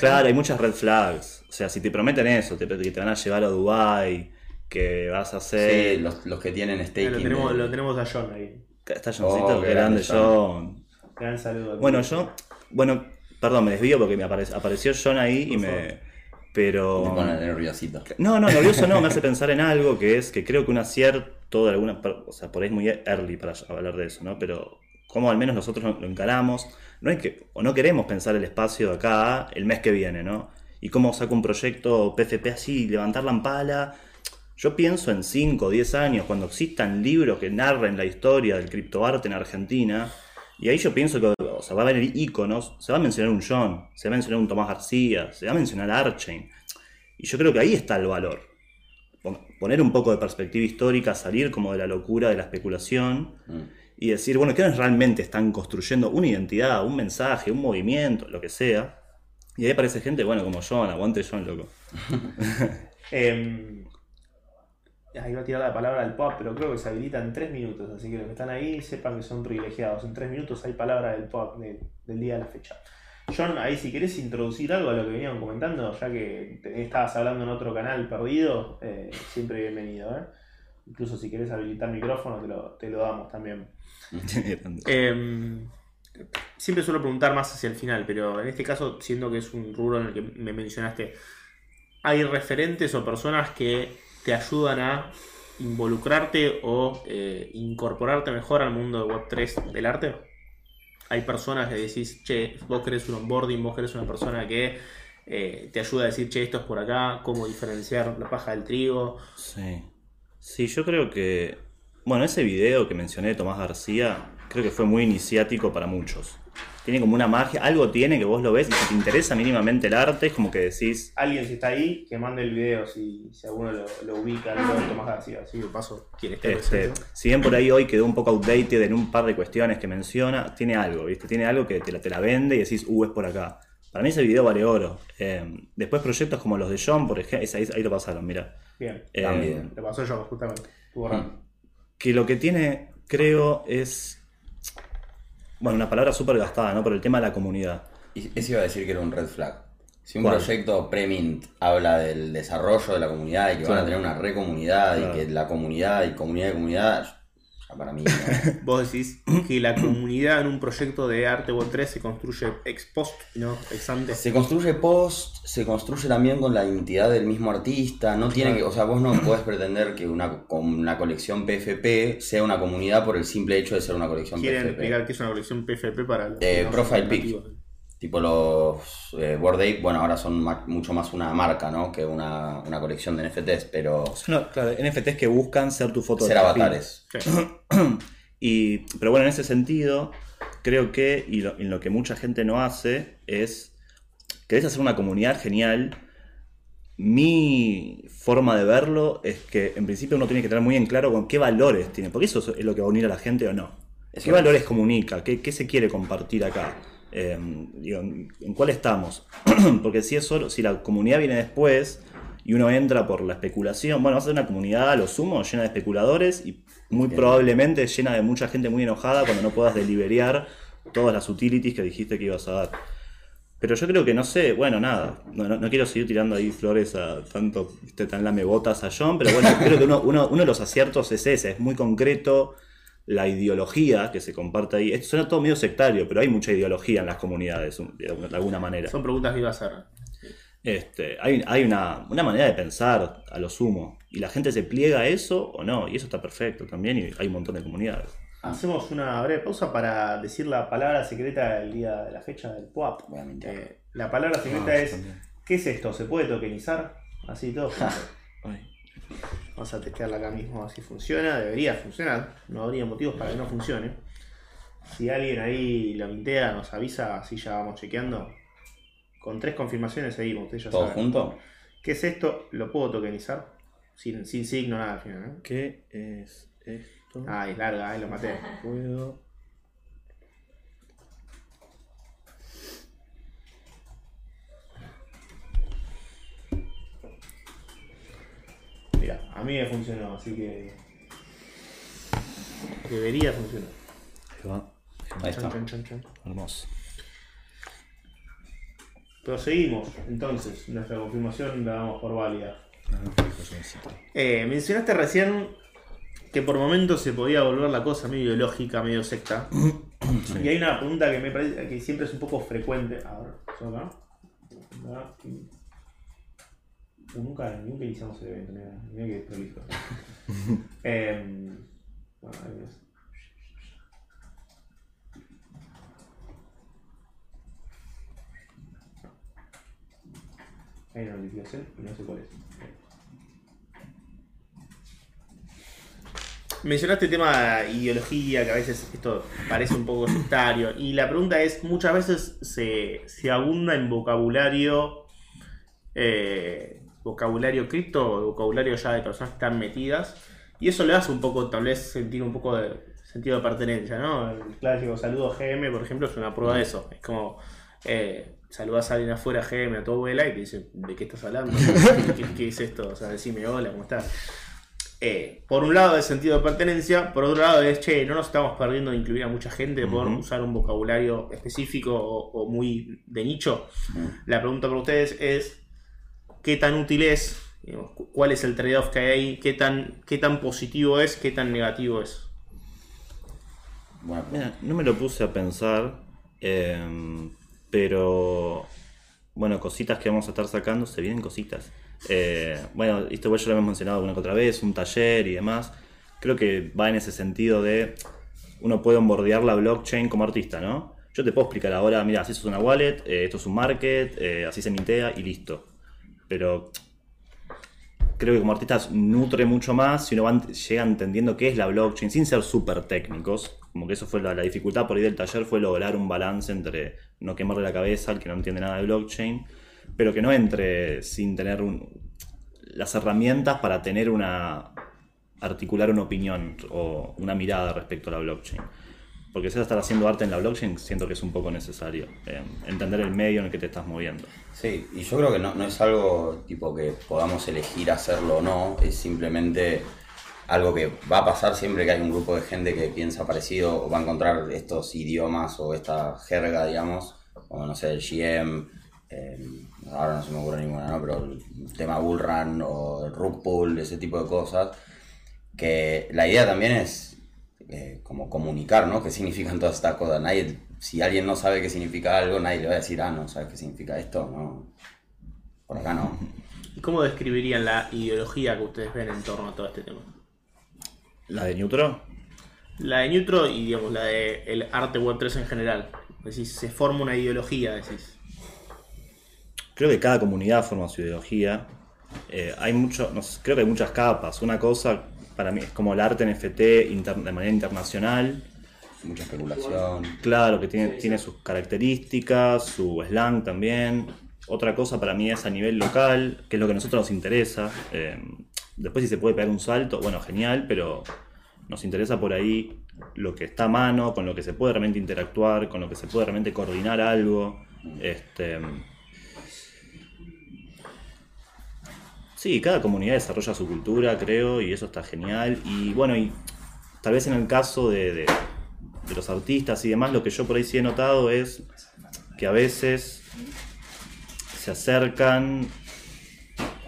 Claro, hay muchas red flags. O sea, si te prometen eso, te, que te van a llevar a Dubai, que vas a hacer. Sí, los, los que tienen staking. lo, tenemos, de- lo tenemos a John ahí. Está Johncito, Oh, grande grande John. Gran saludo. Bueno, yo. Bueno, perdón, me desvío porque me apare- apareció John ahí y me. Pero. Me pone nerviosito. No, no, nervioso no, me hace pensar en algo que es que creo que un acierto de alguna. O sea, por ahí es muy early para hablar de eso, ¿no? Pero como al menos nosotros lo- encaramos, no hay que. O no queremos pensar el espacio de acá el mes que viene, ¿no? Y cómo saco un proyecto PFP así, levantar la empala. Yo pienso en 5 o 10 años, cuando existan libros que narren la historia del criptoarte en Argentina, y ahí yo pienso que o sea, va a haber íconos, se va a mencionar un John, se va a mencionar un Tomás García, se va a mencionar Archain. Y yo creo que ahí está el valor. Pon- Poner un poco de perspectiva histórica, salir como de la locura de la especulación Mm. y decir, bueno, ¿quiénes realmente están construyendo una identidad, un mensaje, un movimiento, lo que sea? Y ahí aparece gente, bueno, como John, aguante John, loco. Eh, ahí va a tirar la palabra del pop, pero creo que se habilita en 3 minutos, así que los que están ahí sepan que son privilegiados. En 3 minutos hay palabra del pop de- del día de la fecha. John, ahí si querés introducir algo a lo que venían comentando, ya que te- estabas hablando en otro canal perdido, eh, siempre bienvenido. ¿eh? Incluso si querés habilitar micrófono, te lo, te lo damos también. Eh, siempre suelo preguntar más hacia el final, pero en este caso, siendo que es un rubro en el que me mencionaste, ¿hay referentes o personas que te ayudan a involucrarte o eh, incorporarte mejor al mundo de Web3 del arte? Hay personas que decís, che, vos querés un onboarding, vos querés una persona que eh, te ayuda a decir, che, esto es por acá, cómo diferenciar la paja del trigo. Sí. Sí, yo creo que. Bueno, ese video que mencioné de Tomás García, creo que fue muy iniciático para muchos. Tiene como una magia, algo tiene que vos lo ves y si te interesa mínimamente el arte, es como que decís. Alguien si está ahí, que mande el video si, si alguno lo, lo ubica, lo de Tomás García. Así de paso, quien esté Este, si bien por ahí hoy quedó un poco outdated en un par de cuestiones que menciona, tiene algo, ¿viste? Tiene algo que te la, te la vende y decís, uh, es por acá. Para mí ese video vale oro. Eh, después proyectos como los de John, por ejemplo, ahí, ahí lo pasaron, mira. Bien. Eh, También. Lo pasó yo, justamente. Que lo que tiene, creo, es. Bueno, una palabra súper gastada, ¿no? Por el tema de la comunidad. Y eso iba a decir que era un red flag. Si un ¿Cuál? proyecto pre-mint habla del desarrollo de la comunidad y que van a tener una re comunidad Claro. y que la comunidad y comunidad de comunidad, para mí no. Vos decís que la comunidad en un proyecto de arte Web 3 se construye ex post, ¿no? Ex ante. Se construye post, se construye también con la identidad del mismo artista. No tiene que, o sea, vos no podés pretender que una, con una colección PFP sea una comunidad por el simple hecho de ser una colección Quieren PFP. explicar qué es una colección PFP para los Eh, profile pic. Tipo los eh, Bored Ape, bueno, ahora son mucho más una marca, ¿no? Que una, una colección de NFTs, pero Son, claro, NFTs que buscan ser tu foto de ser avatares. Y, pero bueno, en ese sentido, creo que, y lo, y lo que mucha gente no hace, es, querés hacer una comunidad genial, mi forma de verlo es que en principio uno tiene que tener muy en claro con qué valores tiene, porque eso es lo que va a unir a la gente o no. Eso ¿Qué es. valores comunica? ¿Qué, qué se quiere compartir acá? Eh, digo, ¿En cuál estamos? porque si es solo, si la comunidad viene después y uno entra por la especulación, bueno, vas a ser una comunidad a lo sumo llena de especuladores y muy Bien. probablemente llena de mucha gente muy enojada cuando no puedas deliberiar todas las utilities que dijiste que ibas a dar. Pero yo creo que no sé, bueno, nada, no, no- no quiero seguir tirando ahí flores a tanto, viste, tan lamebotas a John, pero bueno, creo que uno, uno- uno de los aciertos es ese, es muy concreto la ideología que se comparte ahí. Esto suena todo medio sectario, pero hay mucha ideología en las comunidades, un- de alguna- de alguna manera. Son preguntas que iba a hacer. Este, hay hay una, una manera de pensar a lo sumo, y la gente se pliega a eso o no, y eso está perfecto también, y hay un montón de comunidades. Hacemos una breve pausa para decir la palabra secreta del día de la fecha del mentir. Eh, la palabra secreta Ah, es también. ¿qué es esto? ¿Se puede tokenizar? Así todo. Vamos a testearla acá mismo si funciona. Debería funcionar. No habría motivos para que no funcione. Si alguien ahí lo mintea, nos avisa, así ya vamos chequeando. Con tres confirmaciones seguimos, ustedes ya ¿Todo saben. junto? ¿Qué es esto? ¿Lo puedo tokenizar? Sin, sin signo, nada al final. ¿eh? ¿Qué es esto? Ah, es larga, ahí lo maté. Puedo. A mí me funcionó, así que. Debería funcionar. Ahí va. Ahí está. Chan, chan, chan. Hermoso. Proseguimos, entonces, nuestra confirmación la damos por válida. Ah, Eh, mencionaste recién que por momentos se podía volver la cosa medio ideológica, medio secta. Y hay una pregunta que me parece que siempre es un poco frecuente. A ver, ¿yo acá? Nunca, nunca iniciamos el evento, mira, mira que prolijo. Em, bueno, ahí ves. Hay una notificación y no sé cuál es. Mencionaste el tema de ideología, que a veces esto parece un poco sectario. Y la pregunta es, muchas veces se, se abunda en vocabulario, eh, vocabulario cripto vocabulario ya de personas que están metidas. Y eso le hace un poco, tal vez, sentir un poco de sentido de pertenencia, ¿no? El clásico saludo GM, por ejemplo, es una prueba de eso. Es como, eh, saludas a alguien afuera GM a tu abuela y te dice, ¿de qué estás hablando? ¿Qué, qué es esto? O sea, decime hola, ¿cómo estás? Eh, por un lado el sentido de pertenencia, por otro lado es, che, no nos estamos perdiendo de incluir a mucha gente por usar un vocabulario específico o, o muy de nicho. La pregunta para ustedes es, ¿qué tan útil es? Digamos, ¿Cuál es el trade-off que hay ahí? ¿Qué tan, ¿Qué tan positivo es? ¿Qué tan negativo es? Bueno, Mira, no me lo puse a pensar, em, pero bueno, cositas que vamos a estar sacando, se vienen cositas. Eh, bueno, esto igual ya lo hemos mencionado alguna que otra vez, un taller y demás. Creo que va en ese sentido de uno puede onboardear la blockchain como artista, ¿no? Yo te puedo explicar ahora, mira, así es una wallet, eh, esto es un market, eh, así se mintea y listo. Pero creo que como artistas nutre mucho más si uno llega entendiendo qué es la blockchain sin ser súper técnicos. Como que eso fue la, dificultad por ahí del taller, fue lograr un balance entre no quemarle la cabeza al que no entiende nada de blockchain, pero que no entre sin tener las herramientas para tener una articular una opinión o una mirada respecto a la blockchain. Porque si estar haciendo arte en la blockchain, siento que es un poco necesario eh, entender el medio en el que te estás moviendo. Sí, y yo creo que no, no es algo tipo que podamos elegir hacerlo o no, es simplemente algo que va a pasar siempre que hay un grupo de gente que piensa parecido o va a encontrar estos idiomas o esta jerga, digamos, como no sé, el GM, eh, ahora no se me ocurre ninguna, ¿no? pero el tema Bullrun o el Rug ese tipo de cosas, que la idea también es eh, como comunicar, ¿no? ¿Qué significan todas estas cosas? Nadie, si alguien no sabe qué significa algo, nadie le va a decir, ah, no, ¿sabes qué significa esto? No. Por acá no. ¿Y cómo describirían la ideología que ustedes ven en torno a todo este tema? La de Neutro, La de Neutro y digamos la de el arte web 3 en general. Decís, se forma una ideología, decís. creo que cada comunidad forma su ideología. Eh, hay mucho, no sé, creo que hay muchas capas. Una cosa para mí es como el arte NFT inter- de manera internacional. Mucha especulación. Claro que tiene, tiene sus características, su slang también. Otra cosa para mí es a nivel local, que es lo que a nosotros nos interesa. Eh, después si se puede pegar un salto, bueno, genial, pero nos interesa por ahí lo que está a mano, con lo que se puede realmente interactuar, con lo que se puede realmente coordinar algo. Este, sí, cada comunidad desarrolla su cultura, creo, y eso está genial. Y bueno, y tal vez en el caso de, de- de los artistas y demás, lo que yo por ahí sí he notado es que a veces se acercan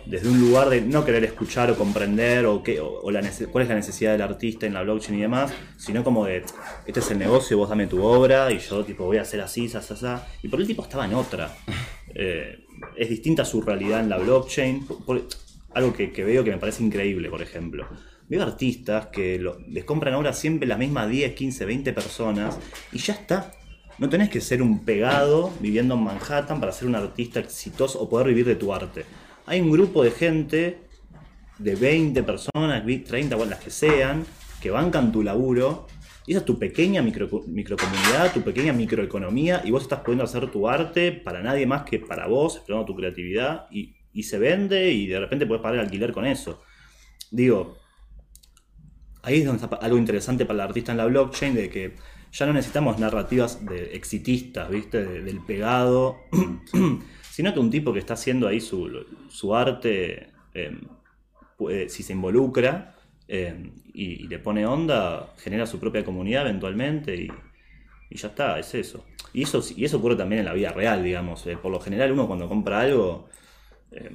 desde un lugar de no querer escuchar o comprender o, qué, o, o la cuál es la necesidad del artista en la blockchain y demás, sino como de, este es el negocio, vos dame tu obra y yo tipo voy a hacer así, sa, sa, sa. Y por el tipo estaba en otra. Eh, es distinta su realidad en la blockchain. Por- algo que, veo que me parece increíble, por ejemplo. Veo artistas que les compran obras siempre las mismas 10, 15, 20 personas y ya está. No tenés que ser un pegado viviendo en Manhattan para ser un artista exitoso o poder vivir de tu arte. Hay un grupo de gente de 20 personas, 30, bueno, las que sean, que bancan tu laburo. Y esa es tu pequeña micro, microcomunidad, tu pequeña microeconomía, y vos estás pudiendo hacer tu arte para nadie más que para vos, explorando tu creatividad, y, y se vende, y de repente puedes pagar el alquiler con eso. Digo, ahí es donde está algo interesante para el artista en la blockchain, de que ya no necesitamos narrativas de exitistas, ¿viste? De- del pegado, sino que un tipo que está haciendo ahí su, su arte, eh, puede- si se involucra eh, y, y le pone onda, genera su propia comunidad eventualmente y, y ya está, es eso. Y eso, y eso ocurre también en la vida real, digamos. eh, por lo general uno cuando compra algo eh,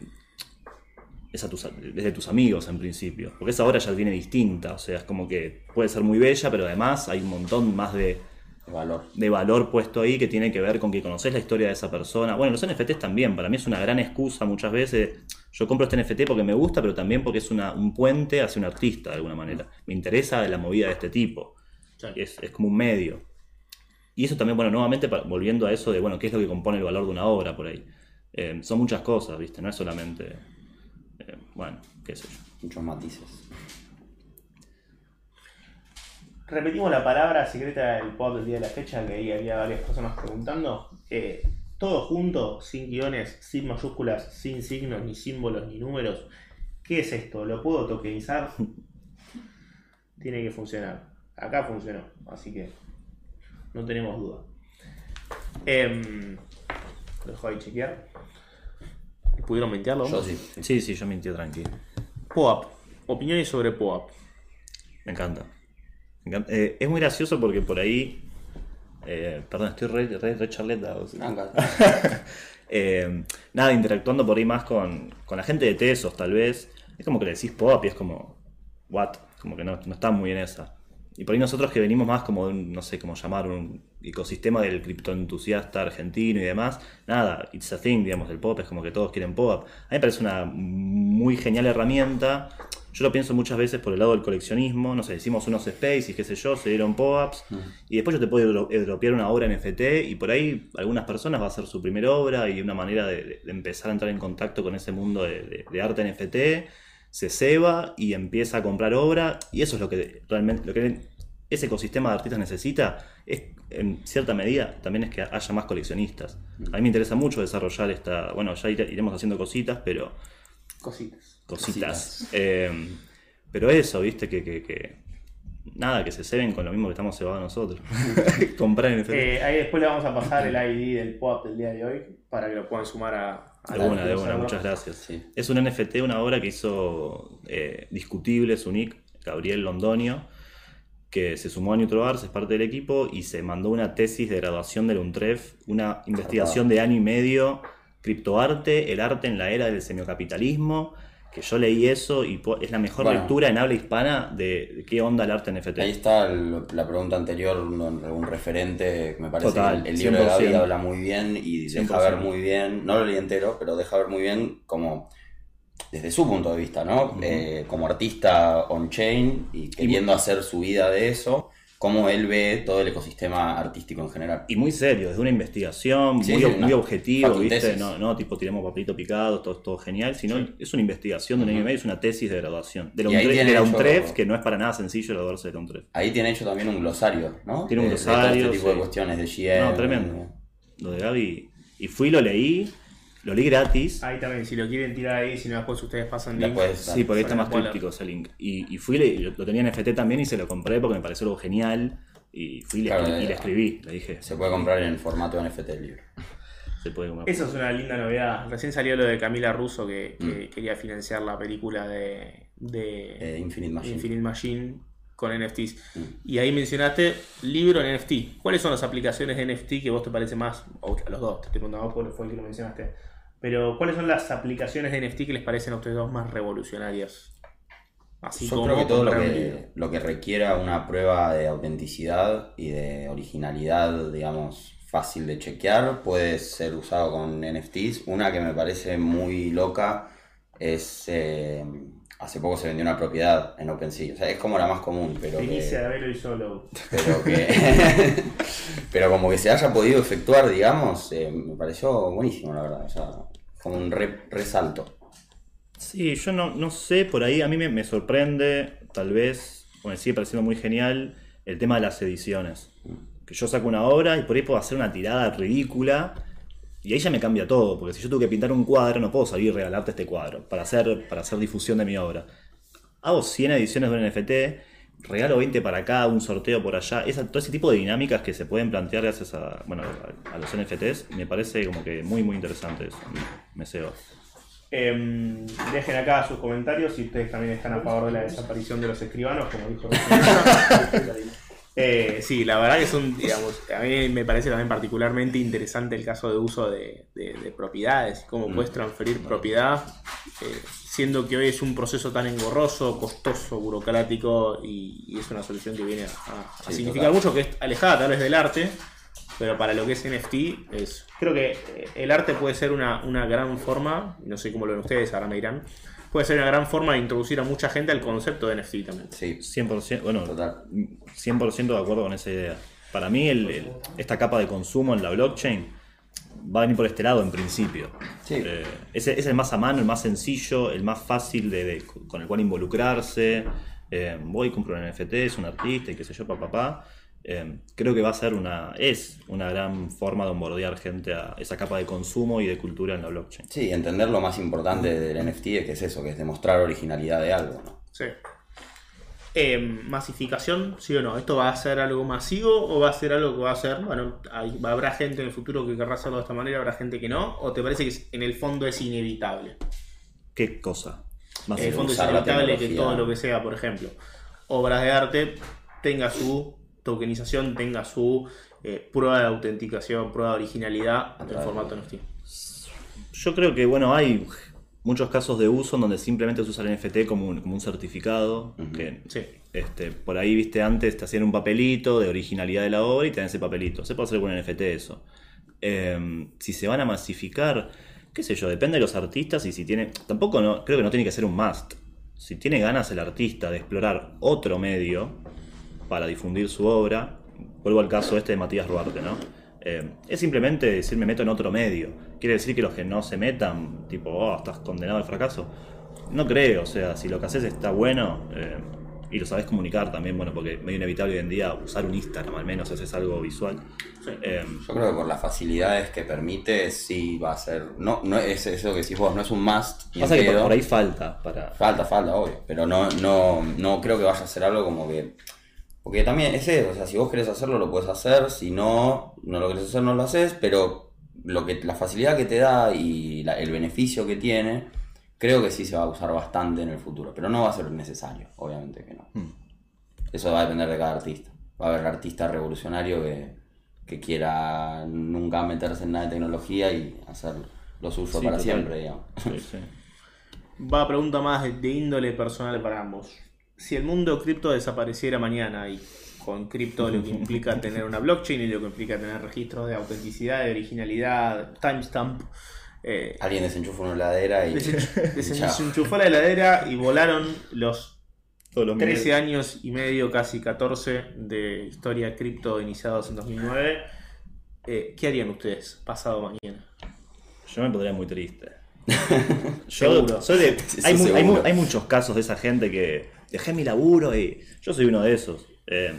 es, a tus, es de tus amigos en principio, porque esa obra ya viene distinta, o sea, es como que puede ser muy bella, pero además hay un montón más de, de valor. de valor puesto ahí que tiene que ver con que conoces la historia de esa persona. Bueno, los NFTs también, para mí es una gran excusa muchas veces. Yo compro este NFT porque me gusta, pero también porque es una, un puente hacia un artista de alguna manera. Me interesa la movida de este tipo. Es, es como un medio. Y eso también, bueno, nuevamente volviendo a eso de, bueno, qué es lo que compone el valor de una obra por ahí. Eh, son muchas cosas, ¿viste? No es solamente, eh, bueno, qué sé yo. Muchos matices. Repetimos la palabra secreta del pod del día de la fecha, que ahí había varias personas preguntando. Eh, todo junto, sin guiones, sin mayúsculas, sin signos, ni símbolos, ni números. ¿Qué es esto? ¿Lo puedo tokenizar? Tiene que funcionar. Acá funcionó, así que no tenemos duda. Lo dejo ahí chequear. ¿Pudieron mentearlo? Yo sí. sí. Sí, yo mintió tranquilo. POAP. Opiniones sobre POAP. Me encanta. Me encanta. Eh, es muy gracioso porque por ahí. eh, perdón, estoy re, re, re charleta, o sea. Eh, nada, interactuando por ahí más con, con la gente de Tesos, tal vez. Es como que le decís pop y es como. ¿What? Como que no, no está muy en esa. Y por ahí nosotros que venimos más como de un, no sé cómo llamar, un ecosistema del criptoentusiasta argentino y demás, nada, it's a thing, digamos, el pop es como que todos quieren pop. A mí me parece una muy genial herramienta. Yo lo pienso muchas veces por el lado del coleccionismo, no sé, hicimos unos space y qué sé yo, se dieron pop-ups, y después yo te puedo dro- dropear una obra NFT y por ahí algunas personas va a ser su primera obra y una manera de, empezar a entrar en contacto con ese mundo de, de- de arte NFT, se ceba y empieza a comprar obra y eso es lo que realmente, lo que ese ecosistema de artistas necesita, es en cierta medida también es que haya más coleccionistas. A mí me interesa mucho desarrollar esta, bueno, ya ire- iremos haciendo cositas, pero Cositas. cositas. Eh, pero eso, viste, que, que, que- nada, que se ceben con lo mismo que estamos cebados nosotros. Comprar NFT. Eh, ahí después le vamos a pasar el ID del POAP del día de hoy para que lo puedan sumar a de una, de servers. muchas gracias. Sí. Es un NFT, una obra que hizo eh, Discutible, su nick, Gabriel Londonio, que se sumó a NeutroArts, es parte del equipo, y se mandó una tesis de graduación del UNTREF, una investigación de año y medio, criptoarte, el arte en la era del semiocapitalismo, que yo leí eso y es la mejor Bueno. lectura en habla hispana de, qué onda el arte NFT. Ahí está el- la pregunta anterior, un, un referente, me parece Total, que el, el libro de Gaby 100%. habla muy bien y deja 100%. ver muy bien, no lo leí entero, pero deja ver muy bien como desde su punto de vista, ¿no? Eh, como artista on-chain y queriendo hacer su vida de eso, cómo él ve todo el ecosistema artístico en general. Y muy serio, desde una investigación, Sí, muy, sí, muy fucking ¿viste? No, no, tipo, tiremos papelito picado, todo, todo genial, sino es una investigación de un año y medio, es una tesis de graduación. De la, hecho- UNTREF, que no es para nada sencillo graduarse de la UNTREF. Ahí tiene hecho también un glosario, ¿no? Tiene un De- de todo glosario, este tipo de cuestiones de GM. No, tremendo. Lo de Gaby. Y fui, lo leí, lo leí gratis. Ahí también, si lo quieren tirar ahí, si no después ustedes pasan link. Después, Sí, porque está más críptico ese link. Y, y fui, le- lo, lo tenía en FT también y se lo compré porque me pareció algo genial. Y fui y le, Claro, y eh, le escribí, le dije, Se puede comprar en formato NFT el libro. se puede comprar. Eso es una linda novedad. Recién salió lo de Camila Russo que, Mm. que quería financiar la película de, de Eh, Infinite Machine. Infinite Machine con NFTs. Mm. Y ahí mencionaste libro en NFT. ¿Cuáles son las aplicaciones de NFT que vos te parece más? O a los dos, te estoy preguntando vos porque fue el que lo mencionaste. Pero ¿cuáles son las aplicaciones de NFT que les parecen a ustedes dos más revolucionarias? Así Yo como creo que todo lo que, libro. lo que requiera una prueba de autenticidad y de originalidad, digamos, fácil de chequear, puede ser usado con NFTs. Una que me parece muy loca es... eh, hace poco se vendió una propiedad en OpenSea. O sea, es como la más común, pero Primicia que, de Velo y Solo. pero que... pero como que se haya podido efectuar, digamos, eh, me pareció buenísimo, la verdad. O sea, como un re- resalto. Sí, yo no, no sé, por ahí a mí me, me sorprende, tal vez, me sigue pareciendo muy genial, el tema de las ediciones. Que yo saco una obra y por ahí puedo hacer una tirada ridícula y ahí ya me cambia todo, porque si yo tengo que pintar un cuadro, no puedo salir y regalarte este cuadro para hacer, para hacer difusión de mi obra. Hago 100 ediciones de un NFT, regalo 20 para acá, un sorteo por allá, esa, todo ese tipo de dinámicas que se pueden plantear gracias a, bueno, a, a los NFTs, me parece como que muy, muy interesante eso. Me cebo. Em, dejen acá sus comentarios si ustedes también están a favor de la desaparición de los escribanos, como dijo. Eh, sí, la verdad que son, digamos, a mí me parece también particularmente interesante el caso de uso de, de- de propiedades, cómo Mm. puedes transferir propiedad, eh, siendo que hoy es un proceso tan engorroso, costoso, burocrático y, y es una solución que viene a, a- a Sí, significar total. mucho, que es alejada tal vez del arte, pero para lo que es NFT, es, creo que eh, el arte puede ser una, una gran forma, no sé cómo lo ven ustedes, ahora me dirán, puede ser una gran forma de introducir a mucha gente al concepto de NFT también. Sí, 100%, bueno, Total. 100% de acuerdo con esa idea. Para mí, el- el- esta capa de consumo en la blockchain va a venir por este lado en principio. Sí. Eh, es, es el más a mano, el más sencillo, el más fácil de, de- con el cual involucrarse. Eh, voy, compro un NFT, es un artista y qué sé yo, papá. papá. Eh, creo que va a ser una, es una gran forma de onboardear gente a esa capa de consumo y de cultura en la blockchain. Sí, entender lo más importante del NFT es que es eso, que es demostrar originalidad de algo, ¿no? Sí. Eh, masificación, sí o no, ¿esto va a ser algo masivo o va a ser algo que va a ser, bueno, hay- habrá gente en el futuro que querrá hacerlo de esta manera, habrá gente que no, o te parece que en el fondo es inevitable? ¿Qué cosa? En el fondo es inevitable que todo lo que sea, por ejemplo, obras de arte tenga su tokenización, tenga su eh, prueba de autenticación, prueba de originalidad en Claro. formato NFT. Yo creo que, bueno, hay muchos casos de uso en donde simplemente se usa el NFT como un, como un certificado. que, Sí. este, por ahí, viste, antes te hacían un papelito de originalidad de la obra y te dan ese papelito. Se puede hacer con un NFT eso. Eh, si se van a masificar, qué sé yo, depende de los artistas y si tiene... Tampoco no, creo que no tiene que ser un must. Si tiene ganas el artista de explorar otro medio para difundir su obra, vuelvo al caso este de Matías Ruarte, ¿no? Eh, es simplemente decir me meto en otro medio. Quiere decir que los que no se metan, tipo, oh, estás condenado al fracaso. No creo, o sea, si lo que haces está bueno eh, y lo sabes comunicar también, bueno, porque es medio inevitable hoy en día usar un Instagram, al menos haces algo visual. Sí. Eh, Yo creo que por las facilidades que permite, sí va a ser. No, no es eso que decís vos, no es un must. pasa que por ahí falta para... Falta, falta, obvio. Pero no, no, no creo que vaya a ser algo como que. Porque también es eso, o sea, si vos querés hacerlo, lo puedes hacer. Si no, no lo querés hacer, no lo haces. Pero lo que, la facilidad que te da y la- el beneficio que tiene, creo que sí se va a usar bastante en el futuro. Pero no va a ser necesario, obviamente que no. Hmm. Eso va a depender de cada artista. Va a haber artista revolucionario que, que quiera nunca meterse en nada de tecnología y hacer lo suyo Sí, para total. siempre, digamos. Sí, sí. Va pregunta más de, de índole personal para ambos. Si el mundo cripto desapareciera mañana y con cripto lo que implica tener una blockchain y lo que implica tener registros de autenticidad, de originalidad, timestamp, eh, Alguien desenchufa una heladera y. desen- desenchufó la heladera y volaron los los 13 millennials. años y medio, casi 14 de historia cripto iniciados en 2009. Eh, ¿Qué harían ustedes pasado mañana? Yo me pondría muy triste. Seguro. Yo soy de- mu- hay muchos casos de esa gente que dejé mi laburo y yo soy uno de esos. Eh,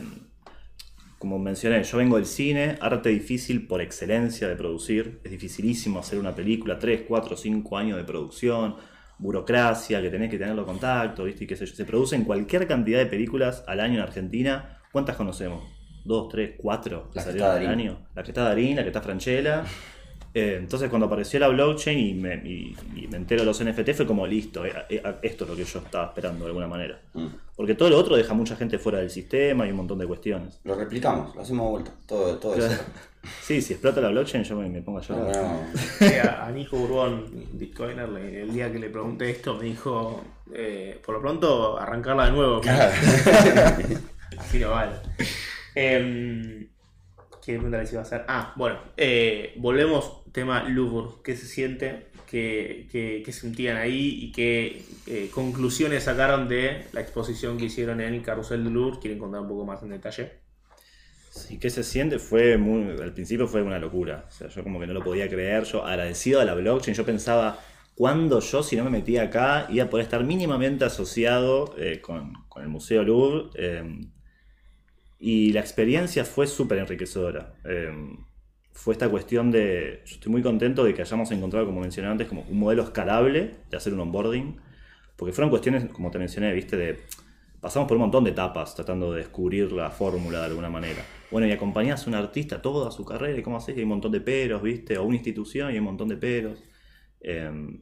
como mencioné, yo vengo del cine, arte difícil por excelencia de producir. Es dificilísimo hacer una película, 3, 4, 5 años de producción, burocracia, que tenés que tenerlo contacto, ¿viste? Y qué sé yo. Se producen cualquier cantidad de películas al año en Argentina. ¿Cuántas conocemos? ¿Dos, tres, cuatro? La que salieron está al Darín. año. La que está Darín, la que está Franchella. Eh, entonces cuando apareció la blockchain y me, y- y me entero de los NFT fue como listo, eh, eh, esto es lo que yo estaba esperando de alguna manera. Mm. Porque todo lo otro deja mucha gente fuera del sistema y un montón de cuestiones. Lo replicamos, lo hacemos de vuelta. Todo, todo eso. Sí, si explota la blockchain yo me, me pongo a llorar. Bueno, Sí, a, a Nico Urbón, Bitcoiner, le- el día que le pregunté esto, me dijo: eh, Por lo pronto, arrancarla de nuevo. Así no vale. Em, ¿Qué pregunta les iba a hacer? Ah, bueno, eh, volvemos tema Louvre. ¿Qué se siente? ¿Qué, qué- sentían ahí? ¿Y qué eh, conclusiones sacaron de la exposición que hicieron en el Carrusel de Louvre? ¿Quieren contar un poco más en detalle? Sí, ¿qué se siente? Fue muy, al principio fue una locura. O sea, yo como que no lo podía creer. Yo agradecido a la blockchain, yo pensaba, ¿cuándo yo, si no me metía acá, iba a poder estar mínimamente asociado eh, con, con el Museo Louvre? Eh, y la experiencia fue súper enriquecedora. Fue esta cuestión de, yo estoy muy contento de que hayamos encontrado, como mencioné antes, como un modelo escalable de hacer un onboarding. Porque fueron cuestiones, como te mencioné, viste, de pasamos por un montón de etapas tratando de descubrir la fórmula de alguna manera. Bueno, y acompañás a un artista toda su carrera, y cómo haces, y hay un montón de peros, ¿viste? O una institución y hay un montón de peros. Eh,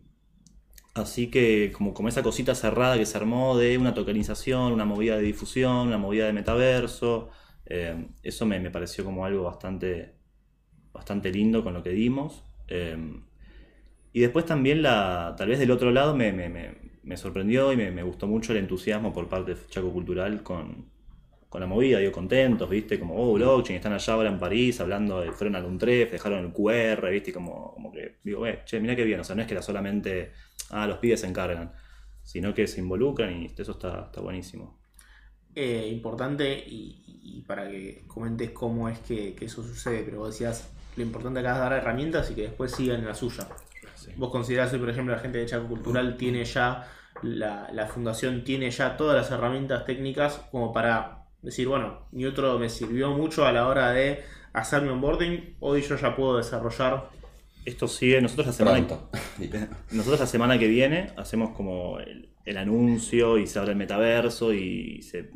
Así que como, como esa cosita cerrada que se armó de una tokenización, una movida de difusión, una movida de metaverso, eh, eso me, me pareció como algo bastante, bastante lindo con lo que dimos. Eh, y después también, la, tal vez del otro lado, me, sorprendió y me, gustó mucho el entusiasmo por parte de Chaco Cultural con, con la movida, digo, contentos, ¿viste? Como, oh, blockchain, están allá ahora en París hablando, de, fueron al Untref, dejaron el QR, ¿viste? Como, que, digo, eh, che, mira qué bien, o sea, no es que era solamente, ah, los pibes se encargan, sino que se involucran y eso está, está buenísimo. Eh, importante y, y para que comentes cómo es que, que eso sucede, pero vos decías, lo importante acá es dar herramientas y que después sigan en la suya. Sí. Vos considerás hoy, por ejemplo, la gente de Chaco Cultural tiene ya, la, la fundación tiene ya todas las herramientas técnicas como para decir, bueno, mi otro me sirvió mucho a la hora de hacer mi onboarding, hoy yo ya puedo desarrollar. Esto sigue, nosotros la semana, Pronto. nosotros la semana que viene hacemos como el, el anuncio y se abre el metaverso y se,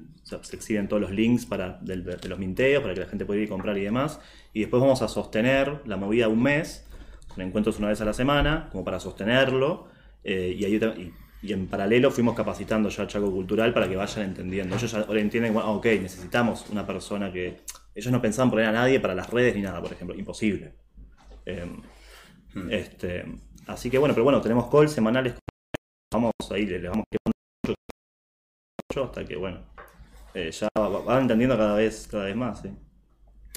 exhiben todos los links para, del- de los minteos para que la gente pueda ir y comprar y demás. Y después vamos a sostener la movida un mes, con encuentros una vez a la semana, como para sostenerlo. eh, y, ahí y, y en paralelo fuimos capacitando ya a Chaco Cultural para que vayan entendiendo. Ellos ya ahora entienden, bueno, ah, ok, necesitamos una persona que... Ellos no pensaban poner a nadie para las redes ni nada, por ejemplo, imposible. Em, este, así que bueno, pero bueno, tenemos calls semanales. Vamos ahí, le, le vamos hasta que bueno, eh, ya va- van entendiendo cada vez, cada vez más. ¿sí?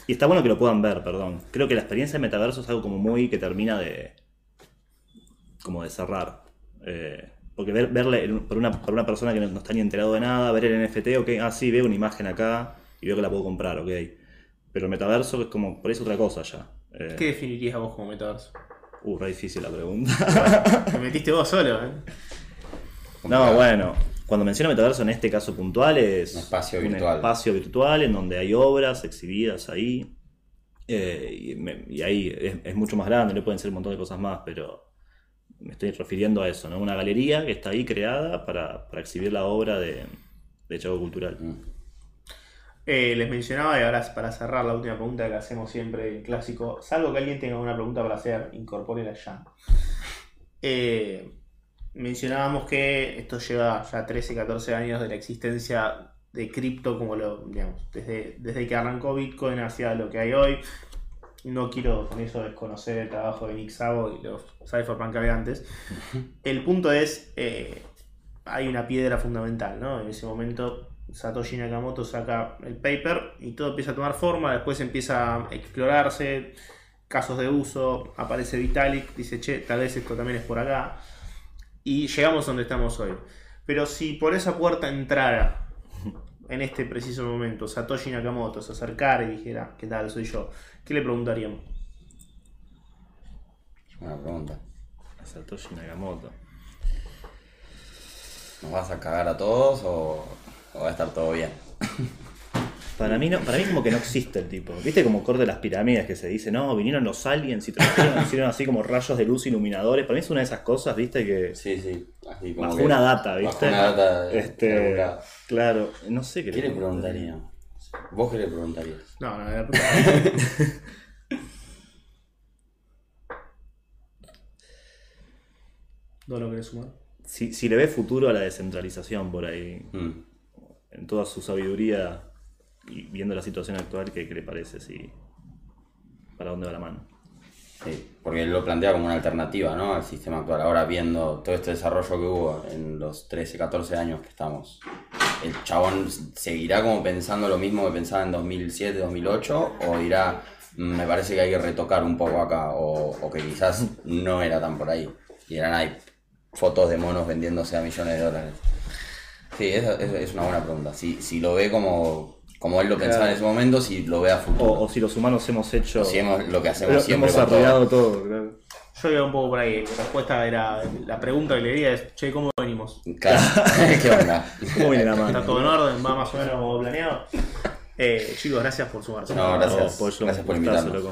Y está bueno que lo puedan ver, perdón. Creo que la experiencia de metaverso es algo como muy que termina de como de cerrar. Eh, porque ver, verle por una, por una persona que no, no está ni enterado de nada, ver el NFT, ok, ah sí, veo una imagen acá y veo que la puedo comprar, ok. Pero el metaverso es como, por eso otra cosa ya. Eh, ¿Qué definirías vos como metaverso? Uh, re difícil la pregunta. Te metiste vos solo, ¿eh? No, bueno, cuando menciono metaverso en este caso puntual es Un espacio virtual. espacio virtual en donde hay obras exhibidas ahí. Eh, y, me- y ahí es, es mucho más grande, no pueden ser un montón de cosas más, pero me estoy refiriendo a eso, ¿no? Una galería que está ahí creada para, para exhibir la obra de, de Chaco Cultural. Mm. Eh, les mencionaba, y ahora para cerrar la última pregunta que hacemos siempre, el clásico, salvo que alguien tenga una pregunta para hacer, incorpórela ya. Eh, mencionábamos que esto lleva ya 13, 14 años de la existencia de cripto, como lo, digamos, desde, desde que arrancó Bitcoin hacia lo que hay hoy. No quiero con eso desconocer el trabajo de Nick Szabo y los cypherpunk que había antes. El punto es, eh, hay una piedra fundamental, ¿no? En ese momento Satoshi Nakamoto saca el paper y todo empieza a tomar forma, después empieza a explorarse, casos de uso, aparece Vitalik, dice, che, tal vez esto también es por acá, y llegamos donde estamos hoy. Pero si por esa puerta entrara en este preciso momento Satoshi Nakamoto, se acercara y dijera, ¿qué tal? Soy yo, ¿qué le preguntaríamos? Buena pregunta. A Satoshi Nakamoto. ¿Nos vas a cagar a todos o, o va a estar todo bien? Para mí, no, para mí como que no existe el tipo. ¿Viste como corte de las pirámides que se dice, no, vinieron los aliens y trajeron, hicieron así como rayos de luz iluminadores? Para mí es una de esas cosas, ¿viste? Que Sí, sí. Así como bajo que- una data, ¿viste? Bajo una data. Este, claro, no sé qué, ¿Qué le preguntaría? ¿Vos qué le preguntarías? No, no, era ¿No lo querés sumar? Si, si le ve futuro a la descentralización por ahí, Mm. En toda su sabiduría y viendo la situación actual, ¿qué, qué le parece? Si, ¿Para dónde va la mano? Sí, porque lo plantea como una alternativa ¿no? al sistema actual. Ahora viendo todo este desarrollo que hubo en los 13, 14 años que estamos, ¿el chabón seguirá como pensando lo mismo que pensaba en 2007, 2008? ¿O dirá, "Mm, me parece que hay que retocar un poco acá? ¿O, o que quizás no era tan por ahí? Y eran ahí fotos de monos vendiéndose a millones de dólares. Sí, esa es, es una buena pregunta. Si, si lo ve como, como él lo pensaba en ese momento, si lo ve a futuro. O, o si los humanos hemos hecho... O si hemos- lo que hacemos lo- siempre hemos con todo. todo, claro. Yo iba un poco por ahí. La respuesta era. La pregunta que le diría es: Che, ¿cómo venimos? Claro, ¿qué onda? ¿Cómo viene la ¿Está mano? todo en orden? ¿Va más o menos como planeado? Eh, chicos, gracias por sumarse. No, gracias. pollo, gracias por invitarnos. loco.